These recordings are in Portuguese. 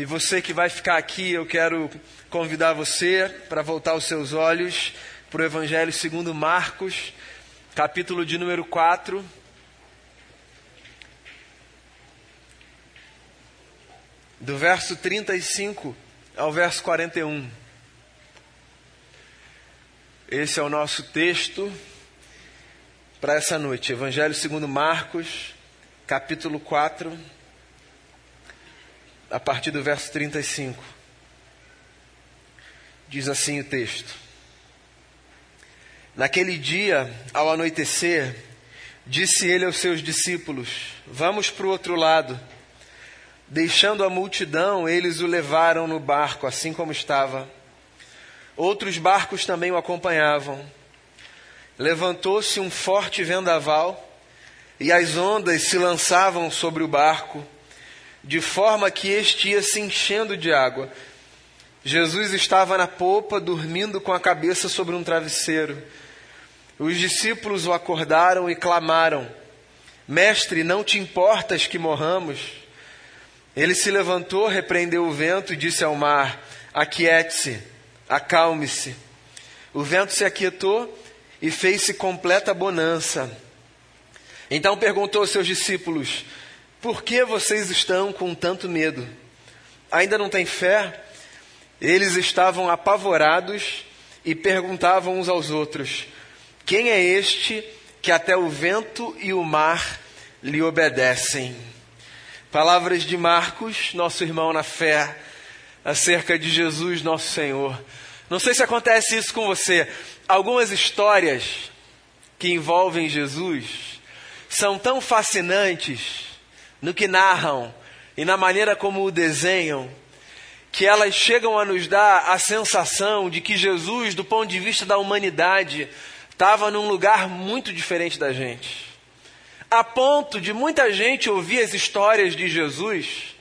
E você que vai ficar aqui, eu quero convidar você para voltar os seus olhos para o Evangelho segundo Marcos, capítulo de número 4. Do verso 35 ao verso 41. Esse é o nosso texto para essa noite. Evangelho segundo Marcos, capítulo 4, a partir do verso 35. Diz assim o texto: Naquele dia, ao anoitecer, disse ele aos seus discípulos: Vamos para o outro lado. Deixando a multidão, eles o levaram no barco, assim como estava. Outros barcos também o acompanhavam. Levantou-se um forte vendaval e as ondas se lançavam sobre o barco, de forma que este ia se enchendo de água. Jesus estava na popa, dormindo com a cabeça sobre um travesseiro. Os discípulos o acordaram e clamaram: Mestre, não te importas que morramos? Ele se levantou, repreendeu o vento e disse ao mar: Aquiete-se, acalme-se. O vento se aquietou e fez-se completa bonança. Então perguntou aos seus discípulos: Por que vocês estão com tanto medo? Ainda não têm fé? Eles estavam apavorados e perguntavam uns aos outros: Quem é este que até o vento e o mar lhe obedecem? Palavras de Marcos, nosso irmão na fé, acerca de Jesus, nosso Senhor. Não sei se acontece isso com você. Algumas histórias que envolvem Jesus são tão fascinantes no que narram e na maneira como o desenham, que elas chegam a nos dar a sensação de que Jesus, do ponto de vista da humanidade, estava num lugar muito diferente da gente a ponto de muita gente ouvir as histórias de Jesus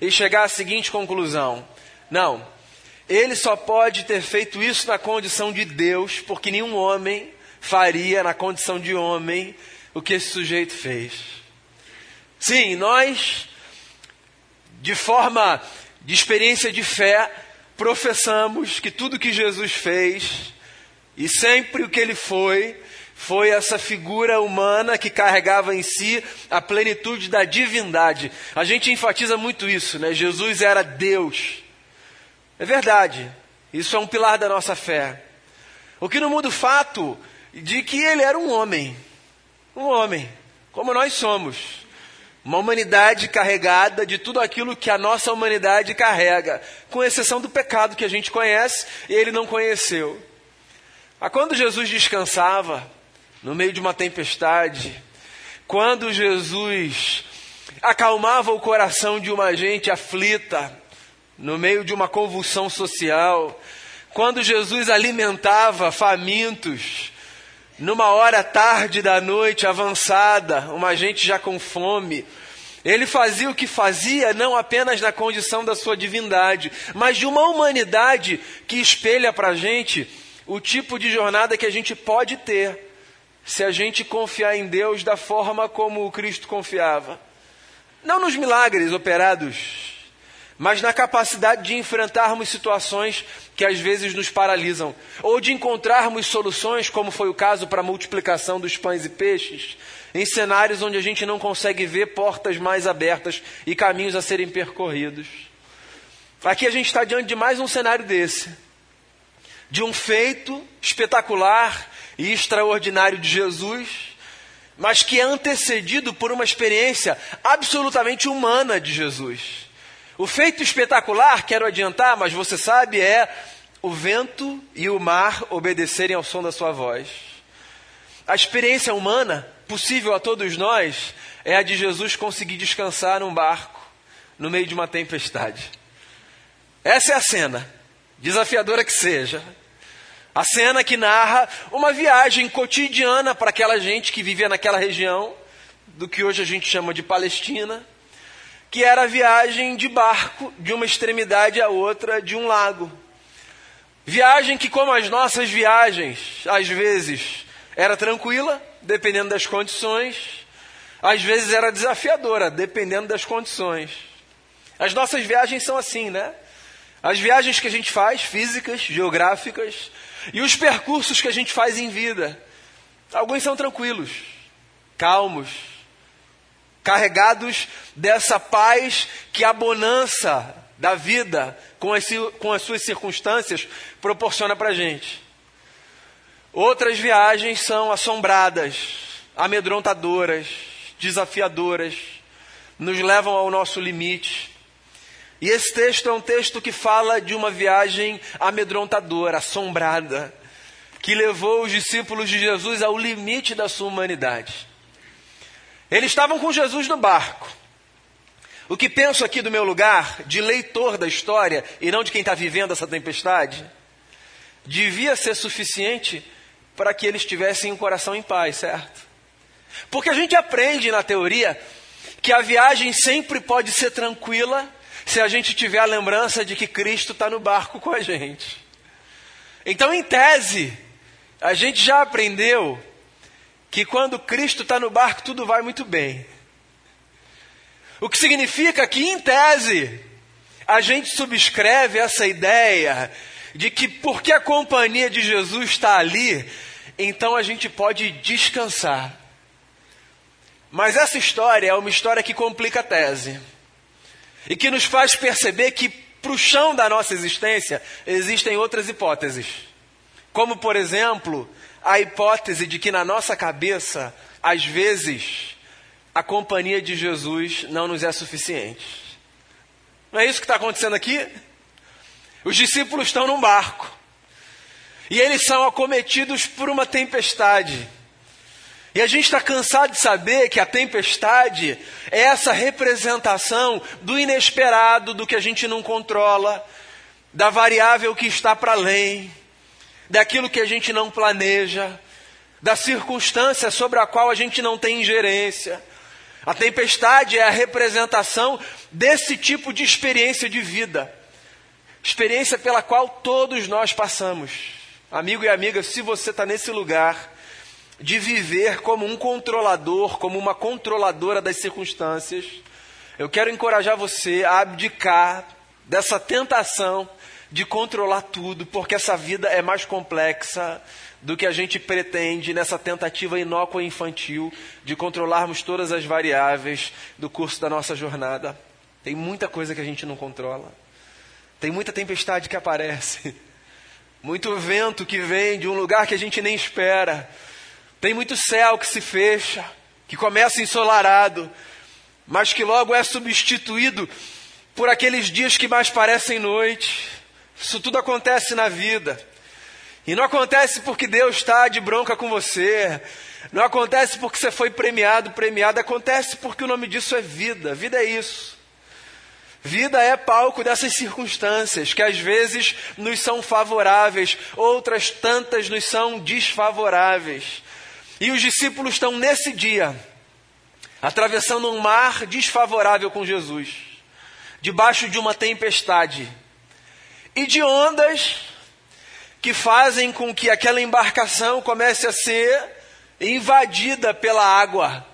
e chegar à seguinte conclusão: não, ele só pode ter feito isso na condição de Deus, porque nenhum homem faria na condição de homem o que esse sujeito fez. Sim, nós, de forma de experiência de fé, professamos que tudo que Jesus fez e sempre o que ele foi, foi essa figura humana que carregava em si a plenitude da divindade. A gente enfatiza muito isso, né? Jesus era Deus. É verdade. Isso é um pilar da nossa fé. O que não muda o fato de que ele era um homem. Um homem, como nós somos. Uma humanidade carregada de tudo aquilo que a nossa humanidade carrega, com exceção do pecado que a gente conhece e ele não conheceu. A quando Jesus descansava, no meio de uma tempestade, quando Jesus acalmava o coração de uma gente aflita, no meio de uma convulsão social, quando Jesus alimentava famintos, numa hora tarde da noite avançada, uma gente já com fome, ele fazia o que fazia não apenas na condição da sua divindade, mas de uma humanidade que espelha para a gente o tipo de jornada que a gente pode ter se a gente confiar em Deus da forma como o Cristo confiava. Não nos milagres operados, mas na capacidade de enfrentarmos situações que às vezes nos paralisam, ou de encontrarmos soluções, como foi o caso para a multiplicação dos pães e peixes, em cenários onde a gente não consegue ver portas mais abertas e caminhos a serem percorridos. Aqui a gente está diante de mais um cenário desse, de um feito espetacular e extraordinário de Jesus, mas que é antecedido por uma experiência absolutamente humana de Jesus. O feito espetacular, quero adiantar, mas você sabe, é o vento e o mar obedecerem ao som da sua voz. A experiência humana, possível a todos nós, é a de Jesus conseguir descansar num barco no meio de uma tempestade. Essa é a cena, desafiadora que seja. A cena que narra uma viagem cotidiana para aquela gente que vivia naquela região, do que hoje a gente chama de Palestina, que era a viagem de barco de uma extremidade à outra de um lago. Viagem que, como as nossas viagens, às vezes era tranquila, dependendo das condições, às vezes era desafiadora, dependendo das condições. As nossas viagens são assim, né? As viagens que a gente faz, físicas, geográficas, e os percursos que a gente faz em vida. Alguns são tranquilos, calmos, carregados dessa paz que a bonança da vida com as, com as suas circunstâncias proporciona para a gente. Outras viagens são assombradas, amedrontadoras, desafiadoras, nos levam ao nosso limite. E esse texto é um texto que fala de uma viagem amedrontadora, assombrada, que levou os discípulos de Jesus ao limite da sua humanidade. Eles estavam com Jesus no barco. O que penso aqui do meu lugar, de leitor da história e não de quem está vivendo essa tempestade, devia ser suficiente para que eles tivessem um coração em paz, certo? Porque a gente aprende na teoria que a viagem sempre pode ser tranquila se a gente tiver a lembrança de que Cristo está no barco com a gente. Então, em tese, a gente já aprendeu que quando Cristo está no barco, tudo vai muito bem. O que significa que, em tese, a gente subscreve essa ideia de que porque a companhia de Jesus está ali, então a gente pode descansar. Mas essa história é uma história que complica a tese e que nos faz perceber que para o chão da nossa existência existem outras hipóteses. Como, por exemplo, a hipótese de que na nossa cabeça, às vezes, a companhia de Jesus não nos é suficiente. Não é isso que está acontecendo aqui? Os discípulos estão num barco e eles são acometidos por uma tempestade. E a gente está cansado de saber que a tempestade é essa representação do inesperado, do que a gente não controla, da variável que está para além, daquilo que a gente não planeja, da circunstância sobre a qual a gente não tem ingerência. A tempestade é a representação desse tipo de experiência de vida, experiência pela qual todos nós passamos. Amigo e amiga, se você está nesse lugar, de viver como um controlador, como uma controladora das circunstâncias. Eu quero encorajar você a abdicar dessa tentação de controlar tudo, porque essa vida é mais complexa do que a gente pretende nessa tentativa inócua e infantil de controlarmos todas as variáveis do curso da nossa jornada. Tem muita coisa que a gente não controla. Tem muita tempestade que aparece. Muito vento que vem de um lugar que a gente nem espera tem muito céu que se fecha, que começa ensolarado, mas que logo é substituído por aqueles dias que mais parecem noite. Isso tudo acontece na vida. E não acontece porque Deus está de bronca com você. Não acontece porque você foi premiado, premiado. Acontece porque o nome disso é vida. Vida é isso. Vida é palco dessas circunstâncias que às vezes nos são favoráveis, outras tantas nos são desfavoráveis. E os discípulos estão nesse dia, atravessando um mar desfavorável com Jesus, debaixo de uma tempestade e de ondas que fazem com que aquela embarcação comece a ser invadida pela água.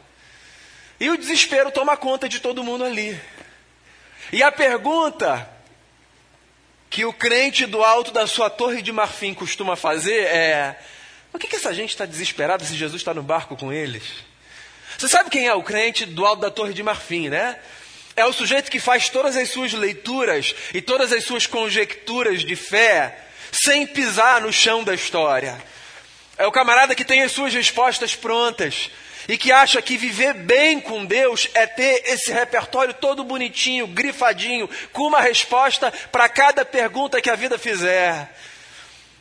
E o desespero toma conta de todo mundo ali. E a pergunta que o crente do alto da sua torre de marfim costuma fazer é: por que, que essa gente está desesperada se Jesus está no barco com eles? Você sabe quem é o crente do alto da Torre de Marfim, né? É o sujeito que faz todas as suas leituras e todas as suas conjecturas de fé sem pisar no chão da história. É o camarada que tem as suas respostas prontas e que acha que viver bem com Deus é ter esse repertório todo bonitinho, grifadinho, com uma resposta para cada pergunta que a vida fizer.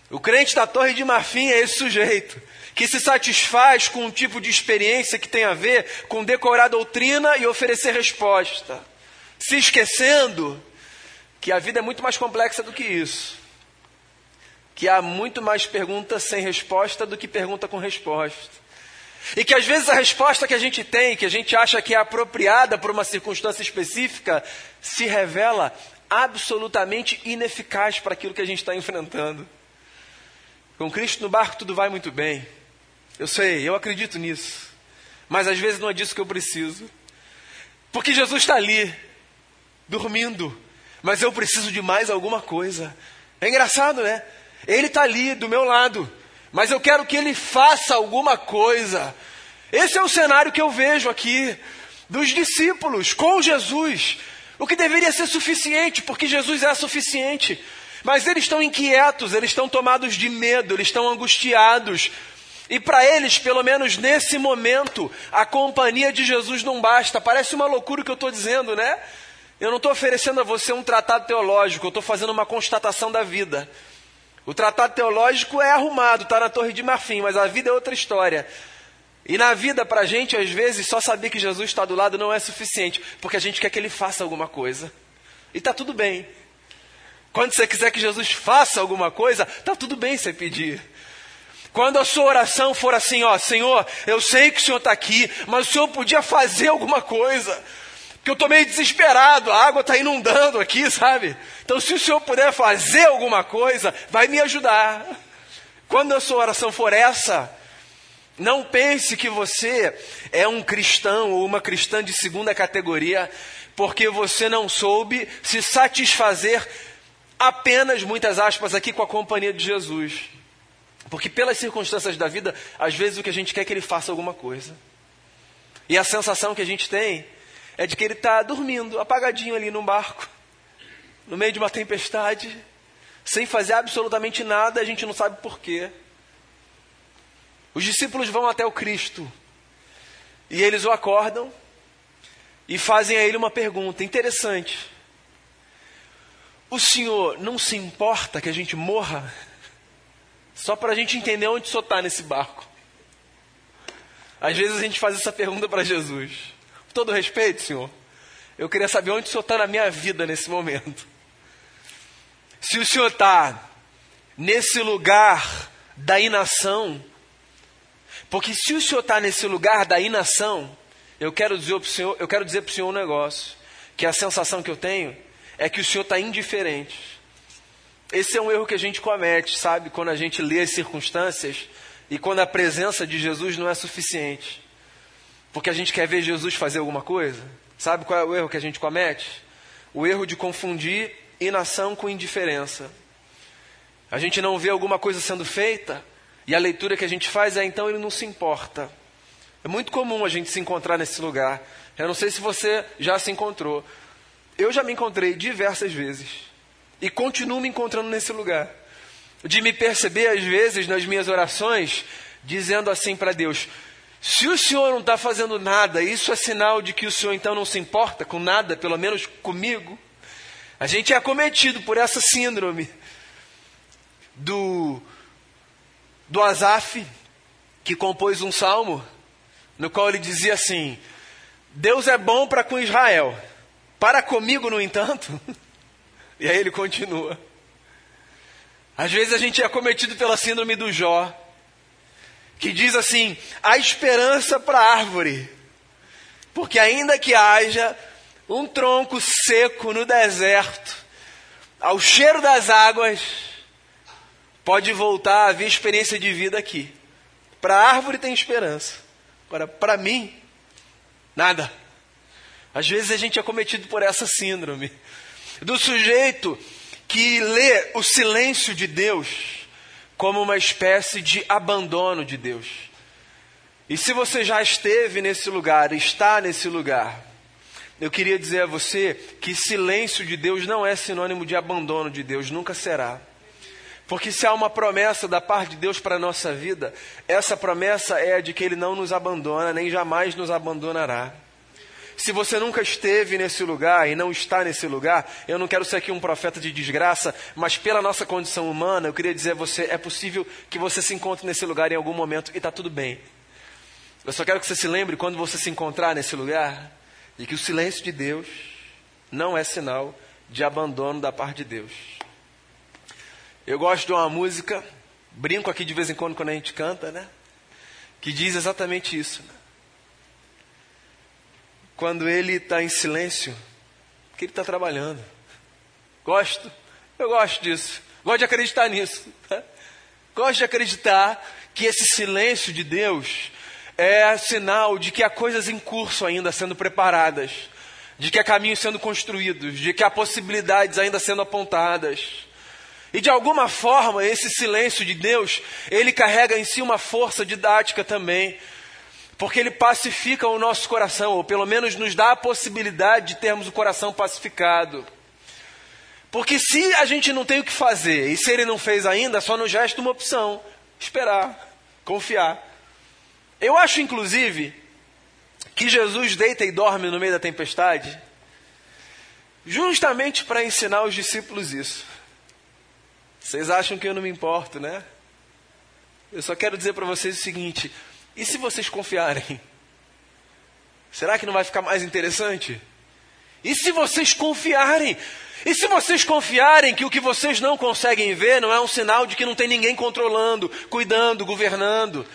O crente da Torre de Marfim é esse sujeito que se satisfaz com um tipo de experiência que tem a ver com decorar a doutrina e oferecer resposta, se esquecendo que a vida é muito mais complexa do que isso. Que há muito mais perguntas sem resposta do que pergunta com resposta. E que às vezes a resposta que a gente tem, que a gente acha que é apropriada por uma circunstância específica, se revela absolutamente ineficaz para aquilo que a gente está enfrentando. Com Cristo no barco tudo vai muito bem. Eu sei, eu acredito nisso. Mas às vezes não é disso que eu preciso. Porque Jesus está ali. Dormindo, mas eu preciso de mais alguma coisa. É engraçado, né? Ele está ali do meu lado, mas eu quero que ele faça alguma coisa. Esse é o cenário que eu vejo aqui dos discípulos com Jesus, o que deveria ser suficiente, porque Jesus é suficiente. Mas eles estão inquietos, eles estão tomados de medo, eles estão angustiados. E para eles, pelo menos nesse momento, a companhia de Jesus não basta. Parece uma loucura o que eu estou dizendo, né? Eu não estou oferecendo a você um tratado teológico, eu estou fazendo uma constatação da vida. O tratado teológico é arrumado, está na Torre de Marfim, mas a vida é outra história. E na vida, para a gente, às vezes, só saber que Jesus está do lado não é suficiente, porque a gente quer que ele faça alguma coisa. E está tudo bem. Quando você quiser que Jesus faça alguma coisa, está tudo bem você pedir. Quando a sua oração for assim, ó, Senhor, eu sei que o Senhor está aqui, mas o Senhor podia fazer alguma coisa. Porque eu estou meio desesperado, a água está inundando aqui, sabe? Então, se o Senhor puder fazer alguma coisa, vai me ajudar. Quando a sua oração for essa, não pense que você é um cristão ou uma cristã de segunda categoria, porque você não soube se satisfazer apenas, muitas aspas, aqui com a companhia de Jesus. Porque pelas circunstâncias da vida, às vezes o que a gente quer é que ele faça alguma coisa. E a sensação que a gente tem é de que ele está dormindo, apagadinho ali num barco, no meio de uma tempestade, sem fazer absolutamente nada, a gente não sabe porquê. Os discípulos vão até o Cristo e eles o acordam e fazem a ele uma pergunta interessante. O senhor não se importa que a gente morra? Só para a gente entender onde o senhor está nesse barco. Às vezes a gente faz essa pergunta para Jesus. Todo respeito, Senhor, eu queria saber onde o Senhor está na minha vida nesse momento. Se o Senhor está nesse lugar da inação, porque se o Senhor está nesse lugar da inação, eu quero dizer para o Senhor, eu quero dizer para o Senhor um negócio, que a sensação que eu tenho é que o Senhor está indiferente. Esse é um erro que a gente comete, sabe? Quando a gente lê as circunstâncias e quando a presença de Jesus não é suficiente. Porque a gente quer ver Jesus fazer alguma coisa? Sabe qual é o erro que a gente comete? O erro de confundir inação com indiferença. A gente não vê alguma coisa sendo feita e a leitura que a gente faz é então ele não se importa. É muito comum a gente se encontrar nesse lugar. Eu não sei se você já se encontrou. Eu já me encontrei diversas vezes e continuo me encontrando nesse lugar. De me perceber, às vezes, nas minhas orações, dizendo assim para Deus: se o senhor não está fazendo nada, isso é sinal de que o senhor então não se importa com nada, pelo menos comigo. A gente é acometido por essa síndrome do, do Azaf, que compôs um salmo, no qual ele dizia assim: Deus é bom para com Israel, para comigo, no entanto. E aí ele continua. Às vezes a gente é acometido pela síndrome do Jó, que diz assim: a esperança para a árvore, porque ainda que haja um tronco seco no deserto, ao cheiro das águas, pode voltar a haver experiência de vida aqui. Para a árvore tem esperança, agora para mim, nada. Às vezes a gente é cometido por essa síndrome do sujeito que lê o silêncio de Deus como uma espécie de abandono de Deus. E se você já esteve nesse lugar, está nesse lugar, eu queria dizer a você que silêncio de Deus não é sinônimo de abandono de Deus, nunca será. Porque se há uma promessa da parte de Deus para a nossa vida, essa promessa é a de que Ele não nos abandona, nem jamais nos abandonará. Se você nunca esteve nesse lugar e não está nesse lugar, eu não quero ser aqui um profeta de desgraça, mas pela nossa condição humana, eu queria dizer a você: é possível que você se encontre nesse lugar em algum momento e está tudo bem. Eu só quero que você se lembre quando você se encontrar nesse lugar, de que o silêncio de Deus não é sinal de abandono da parte de Deus. Eu gosto de uma música, brinco aqui de vez em quando quando a gente canta, né? Que diz exatamente isso. Né? Quando ele está em silêncio, que ele está trabalhando. Gosto, eu gosto disso. Gosto de acreditar nisso. Gosto de acreditar que esse silêncio de Deus é sinal de que há coisas em curso ainda sendo preparadas. de que há caminhos sendo construídos, de que há possibilidades ainda sendo apontadas. E de alguma forma, esse silêncio de Deus, ele carrega em si uma força didática também, porque ele pacifica o nosso coração, ou pelo menos nos dá a possibilidade de termos o coração pacificado. Porque se a gente não tem o que fazer, e se ele não fez ainda, só nos resta uma opção: esperar, confiar. Eu acho, inclusive, que Jesus deita e dorme no meio da tempestade, justamente para ensinar os discípulos isso. Vocês acham que eu não me importo, né? Eu só quero dizer para vocês o seguinte: e se vocês confiarem? Será que não vai ficar mais interessante? E se vocês confiarem? E se vocês confiarem que o que vocês não conseguem ver não é um sinal de que não tem ninguém controlando, cuidando, governando?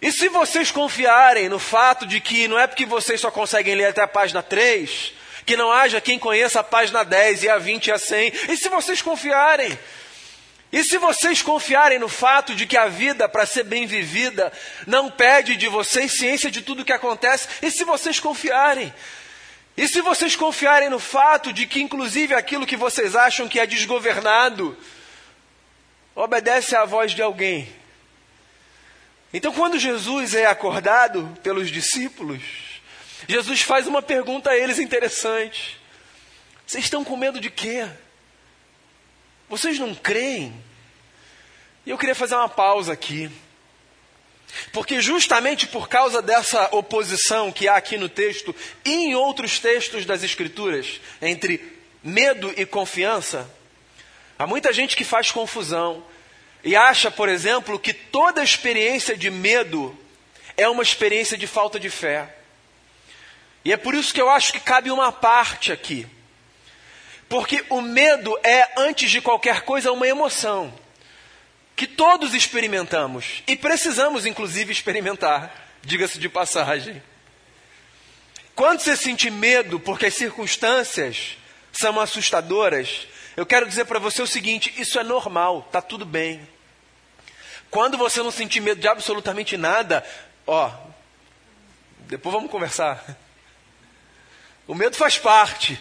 E se vocês confiarem no fato de que não é porque vocês só conseguem ler até a página 3, que não haja quem conheça a página 10 e a 20 e a 100? E se vocês confiarem? E se vocês confiarem no fato de que a vida, para ser bem vivida, não pede de vocês ciência de tudo o que acontece? E se vocês confiarem? E se vocês confiarem no fato de que, inclusive, aquilo que vocês acham que é desgovernado, obedece à voz de alguém? Então, quando Jesus é acordado pelos discípulos, Jesus faz uma pergunta a eles interessante: Vocês estão com medo de quê? Vocês não creem? E eu queria fazer uma pausa aqui. Porque justamente por causa dessa oposição que há aqui no texto e em outros textos das Escrituras, entre medo e confiança, há muita gente que faz confusão e acha, por exemplo, que toda experiência de medo é uma experiência de falta de fé. E é por isso que eu acho que cabe uma parte aqui. Porque o medo é, antes de qualquer coisa, uma emoção que todos experimentamos e precisamos, inclusive, experimentar, diga-se de passagem. Quando você sentir medo porque as circunstâncias são assustadoras, eu quero dizer para você o seguinte: isso é normal, está tudo bem. Quando você não sentir medo de absolutamente nada, ó, depois vamos conversar. O medo faz parte.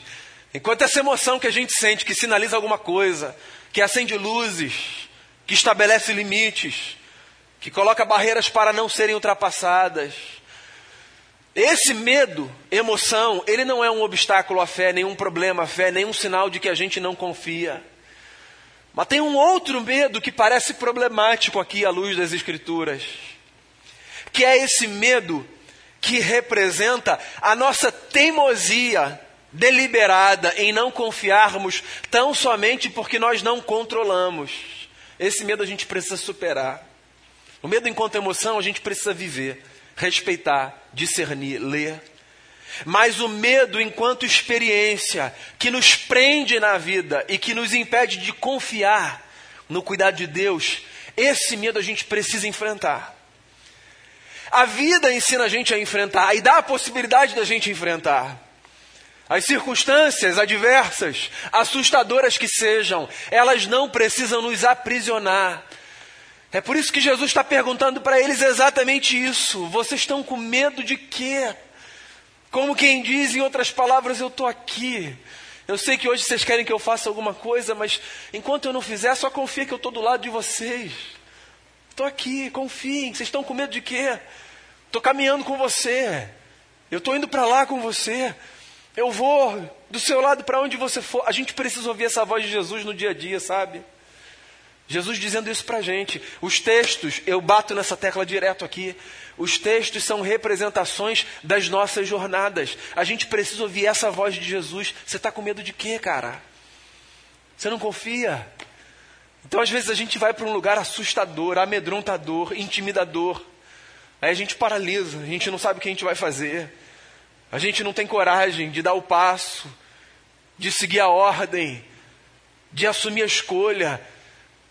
Enquanto essa emoção que a gente sente, que sinaliza alguma coisa, que acende luzes, que estabelece limites, que coloca barreiras para não serem ultrapassadas. Esse medo, emoção, ele não é um obstáculo à fé, nenhum problema à fé, nenhum sinal de que a gente não confia. Mas tem um outro medo que parece problemático aqui à luz das Escrituras, que é esse medo que representa a nossa teimosia deliberada em não confiarmos tão somente porque nós não controlamos. Esse medo a gente precisa superar. O medo enquanto emoção a gente precisa viver, respeitar, discernir, ler. Mas o medo enquanto experiência que nos prende na vida e que nos impede de confiar no cuidado de Deus, esse medo a gente precisa enfrentar. A vida ensina a gente a enfrentar e dá a possibilidade da gente enfrentar. As circunstâncias adversas, assustadoras que sejam, elas não precisam nos aprisionar. É por isso que Jesus está perguntando para eles exatamente isso. Vocês estão com medo de quê? Como quem diz, em outras palavras, eu estou aqui. Eu sei que hoje vocês querem que eu faça alguma coisa, mas enquanto eu não fizer, só confia que eu estou do lado de vocês. Estou aqui, confiem. Vocês estão com medo de quê? Estou caminhando com você. Eu estou indo para lá com você. Eu vou do seu lado para onde você for. A gente precisa ouvir essa voz de Jesus no dia a dia, sabe? Jesus dizendo isso para a gente. Os textos, eu bato nessa tecla direto aqui. Os textos são representações das nossas jornadas. A gente precisa ouvir essa voz de Jesus. Você está com medo de quê, cara? Você não confia? Então, às vezes, a gente vai para um lugar assustador, amedrontador, intimidador. Aí a gente paralisa, a gente não sabe o que a gente vai fazer. A gente não tem coragem de dar o passo, de seguir a ordem, de assumir a escolha.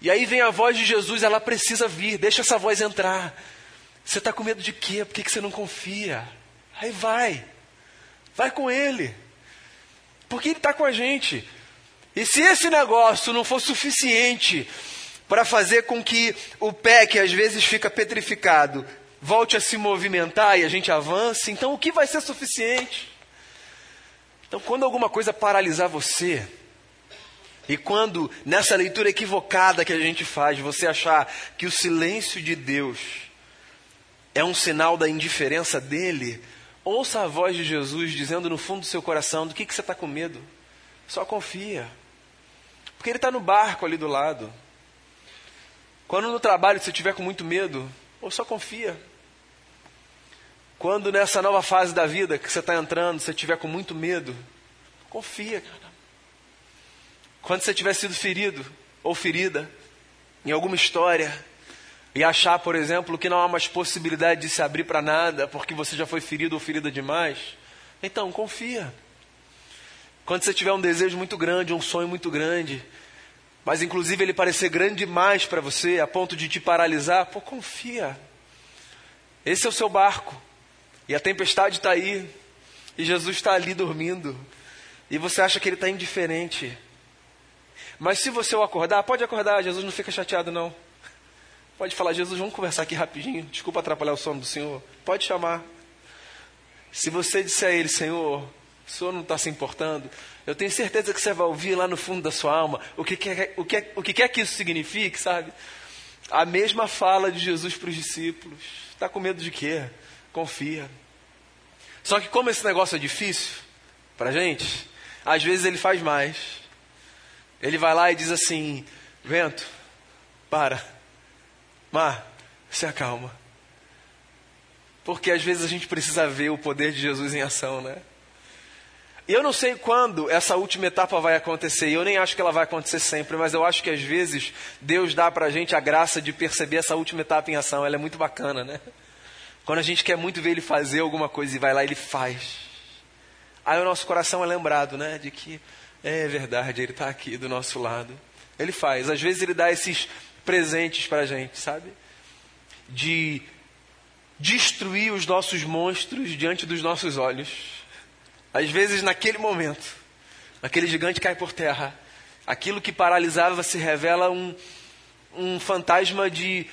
E aí vem a voz de Jesus, ela precisa vir, deixa essa voz entrar. Você está com medo de quê? Por que, que você não confia? Aí vai, vai com Ele, porque Ele está com a gente. E se esse negócio não for suficiente para fazer com que o pé, que às vezes fica petrificado, volte a se movimentar e a gente avance, então o que vai ser suficiente? Então, quando alguma coisa paralisar você, e quando nessa leitura equivocada que a gente faz, você achar que o silêncio de Deus é um sinal da indiferença dele, ouça a voz de Jesus dizendo no fundo do seu coração: do que, que você está com medo? Só confia. Porque ele está no barco ali do lado. Quando no trabalho você estiver com muito medo, ou só confia. Quando nessa nova fase da vida que você está entrando, você estiver com muito medo, confia, cara. Quando você tiver sido ferido ou ferida em alguma história e achar, por exemplo, que não há mais possibilidade de se abrir para nada porque você já foi ferido ou ferida demais, então confia. Quando você tiver um desejo muito grande, um sonho muito grande, mas inclusive ele parecer grande demais para você, a ponto de te paralisar, pô, confia. Esse é o seu barco. E a tempestade está aí. E Jesus está ali dormindo. E você acha que ele está indiferente. Mas se você o acordar, pode acordar, Jesus não fica chateado não. Pode falar, Jesus, vamos conversar aqui rapidinho. Desculpa atrapalhar o sono do Senhor. Pode chamar. Se você disser a ele, Senhor, o Senhor não está se importando, eu tenho certeza que você vai ouvir lá no fundo da sua alma o que quer, o que, o que, quer que isso signifique, sabe? A mesma fala de Jesus para os discípulos. Está com medo de quê? Confia. Só que como esse negócio é difícil para gente, às vezes ele faz mais. Ele vai lá e diz assim: vento, para. Mar, se acalma. Porque às vezes a gente precisa ver o poder de Jesus em ação, né? E eu não sei quando essa última etapa vai acontecer, e eu nem acho que ela vai acontecer sempre, mas eu acho que às vezes Deus dá para a gente a graça de perceber essa última etapa em ação. Ela é muito bacana, né? Quando a gente quer muito ver Ele fazer alguma coisa e vai lá Ele faz. Aí o nosso coração é lembrado, né? De que é verdade, Ele está aqui do nosso lado. Ele faz. Às vezes Ele dá esses presentes para a gente, sabe? De destruir os nossos monstros diante dos nossos olhos. Às vezes, naquele momento, aquele gigante cai por terra. Aquilo que paralisava se revela um, um fantasma de,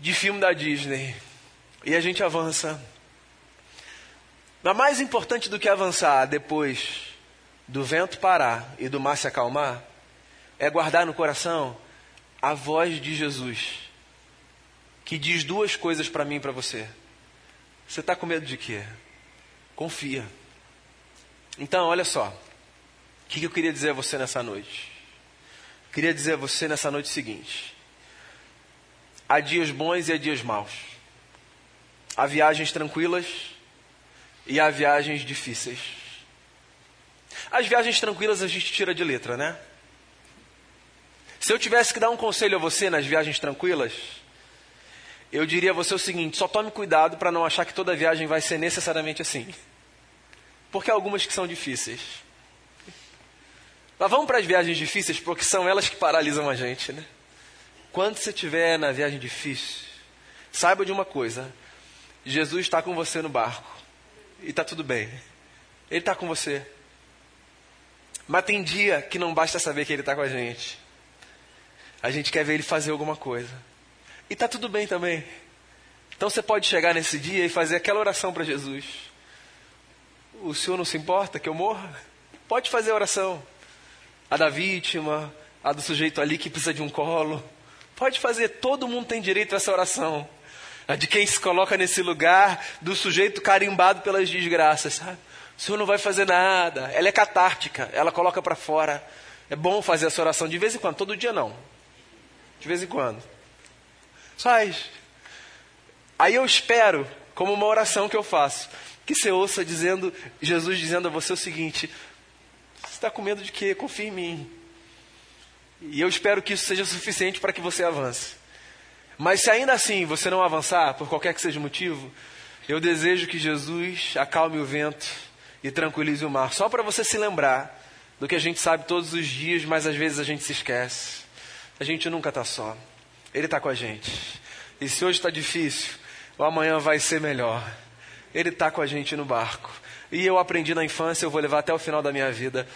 de filme da Disney. E a gente avança. Mas mais importante do que avançar depois do vento parar e do mar se acalmar, é guardar no coração a voz de Jesus, que diz duas coisas para mim e para você. Você está com medo de quê? Confia. Então, olha só. O que eu queria dizer a você nessa noite? Queria dizer a você nessa noite seguinte: há dias bons e há dias maus. Há viagens tranquilas e há viagens difíceis. As viagens tranquilas a gente tira de letra, né? Se eu tivesse que dar um conselho a você nas viagens tranquilas, eu diria a você o seguinte: só tome cuidado para não achar que toda viagem vai ser necessariamente assim. Porque há algumas que são difíceis. Mas vamos para as viagens difíceis, porque são elas que paralisam a gente, né? Quando você estiver na viagem difícil, saiba de uma coisa: Jesus está com você no barco. E está tudo bem. Ele está com você. Mas tem dia que não basta saber que Ele está com a gente. A gente quer ver Ele fazer alguma coisa. E está tudo bem também. Então você pode chegar nesse dia e fazer aquela oração para Jesus. O Senhor não se importa que eu morra? Pode fazer a oração. A da vítima, a do sujeito ali que precisa de um colo. Pode fazer, todo mundo tem direito a essa oração a de quem se coloca nesse lugar do sujeito carimbado pelas desgraças, sabe? O Senhor não vai fazer nada. Ela é catártica, ela coloca para fora. É bom fazer essa oração de vez em quando, todo dia não. De vez em quando. Faz. Aí eu espero, como uma oração que eu faço, que você ouça dizendo, Jesus dizendo a você o seguinte: Você está com medo de quê? Confie em mim. E eu espero que isso seja suficiente para que você avance. Mas se ainda assim você não avançar, por qualquer que seja o motivo, eu desejo que Jesus acalme o vento e tranquilize o mar, só para você se lembrar do que a gente sabe todos os dias, mas às vezes a gente se esquece. A gente nunca está só. Ele está com a gente. E se hoje está difícil, o amanhã vai ser melhor. Ele está com a gente no barco. E eu aprendi na infância, eu vou levar até o final da minha vida.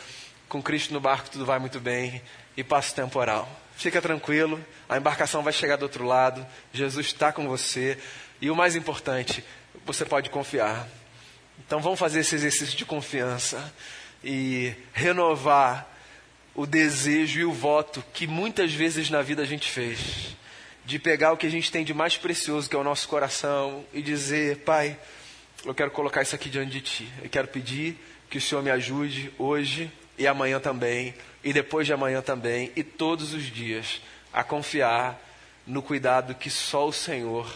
Com Cristo no barco tudo vai muito bem. E passo temporal. Fica tranquilo, a embarcação vai chegar do outro lado, Jesus está com você e o mais importante, você pode confiar. Então vamos fazer esse exercício de confiança. e renovar o desejo e o voto que muitas vezes na vida a gente fez. De pegar o que a gente tem de mais precioso, que é o nosso coração, e dizer: Pai, eu quero colocar isso aqui diante de Ti. Eu quero pedir que o Senhor me ajude hoje e amanhã também, e depois de amanhã também, e todos os dias, a confiar no cuidado que só o Senhor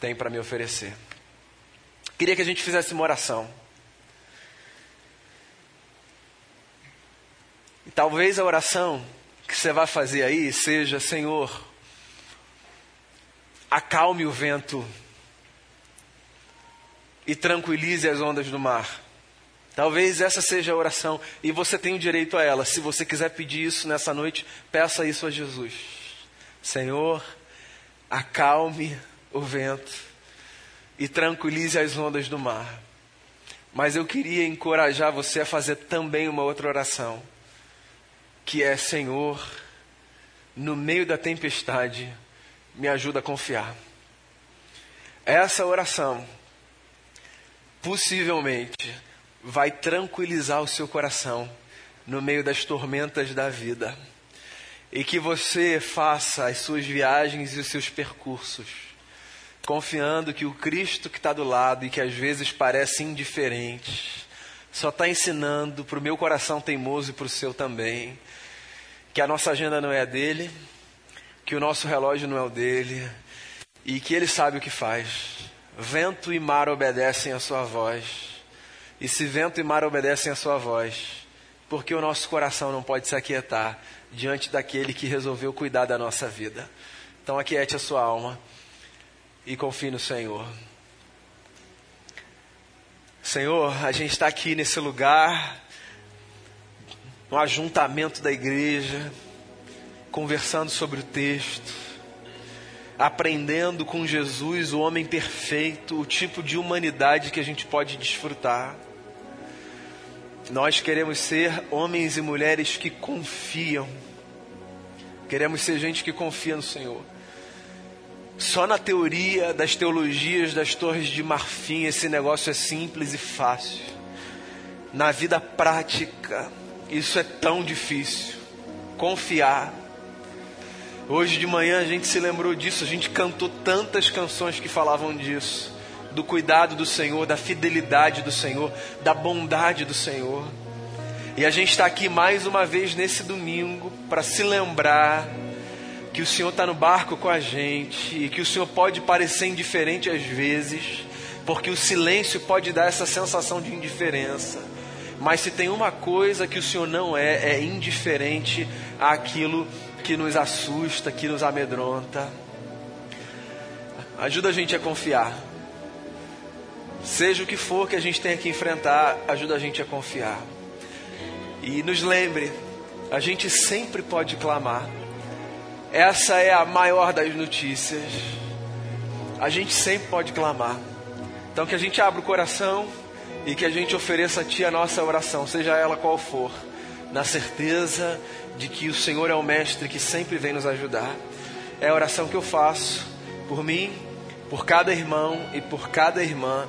tem para me oferecer. Queria que a gente fizesse uma oração. E talvez a oração que você vai fazer aí seja: Senhor, acalme o vento e tranquilize as ondas do mar. Talvez essa seja a oração e você tem o direito a ela. Se você quiser pedir isso nessa noite, peça isso a Jesus. Senhor, acalme o vento e tranquilize as ondas do mar. Mas eu queria encorajar você a fazer também uma outra oração, que é: Senhor, no meio da tempestade, me ajuda a confiar. Essa oração, possivelmente, vai tranquilizar o seu coração no meio das tormentas da vida. E que você faça as suas viagens e os seus percursos, confiando que o Cristo que está do lado e que às vezes parece indiferente, só está ensinando para o meu coração teimoso e para o seu também, que a nossa agenda não é a dele, que o nosso relógio não é o dele, e que ele sabe o que faz. Vento e mar obedecem a sua voz e se vento e mar obedecem a sua voz, porque o nosso coração não pode se aquietar diante daquele que resolveu cuidar da nossa vida. Então aquiete a sua alma e confie no Senhor. Senhor, a gente está aqui nesse lugar, no ajuntamento da igreja, conversando sobre o texto, aprendendo com Jesus, o homem perfeito, o tipo de humanidade que a gente pode desfrutar. Nós queremos ser homens e mulheres que confiam. Queremos ser gente que confia no Senhor. Só na teoria das teologias das torres de marfim esse negócio é simples e fácil. Na vida prática, isso é tão difícil. Confiar. Hoje de manhã a gente se lembrou disso, a gente cantou tantas canções que falavam disso do cuidado do Senhor, da fidelidade do Senhor, da bondade do Senhor. E a gente está aqui mais uma vez nesse domingo para se lembrar que o Senhor está no barco com a gente e que o Senhor pode parecer indiferente às vezes, porque o silêncio pode dar essa sensação de indiferença. Mas se tem uma coisa que o Senhor não é, é indiferente àquilo que nos assusta, que nos amedronta. Ajuda a gente a confiar. Seja o que for que a gente tenha que enfrentar, ajuda a gente a confiar. E nos lembre, a gente sempre pode clamar. Essa é a maior das notícias. A gente sempre pode clamar. Então que a gente abra o coração e que a gente ofereça a Ti a nossa oração, seja ela qual for, na certeza de que o Senhor é o Mestre que sempre vem nos ajudar. É a oração que eu faço por mim, por cada irmão e por cada irmã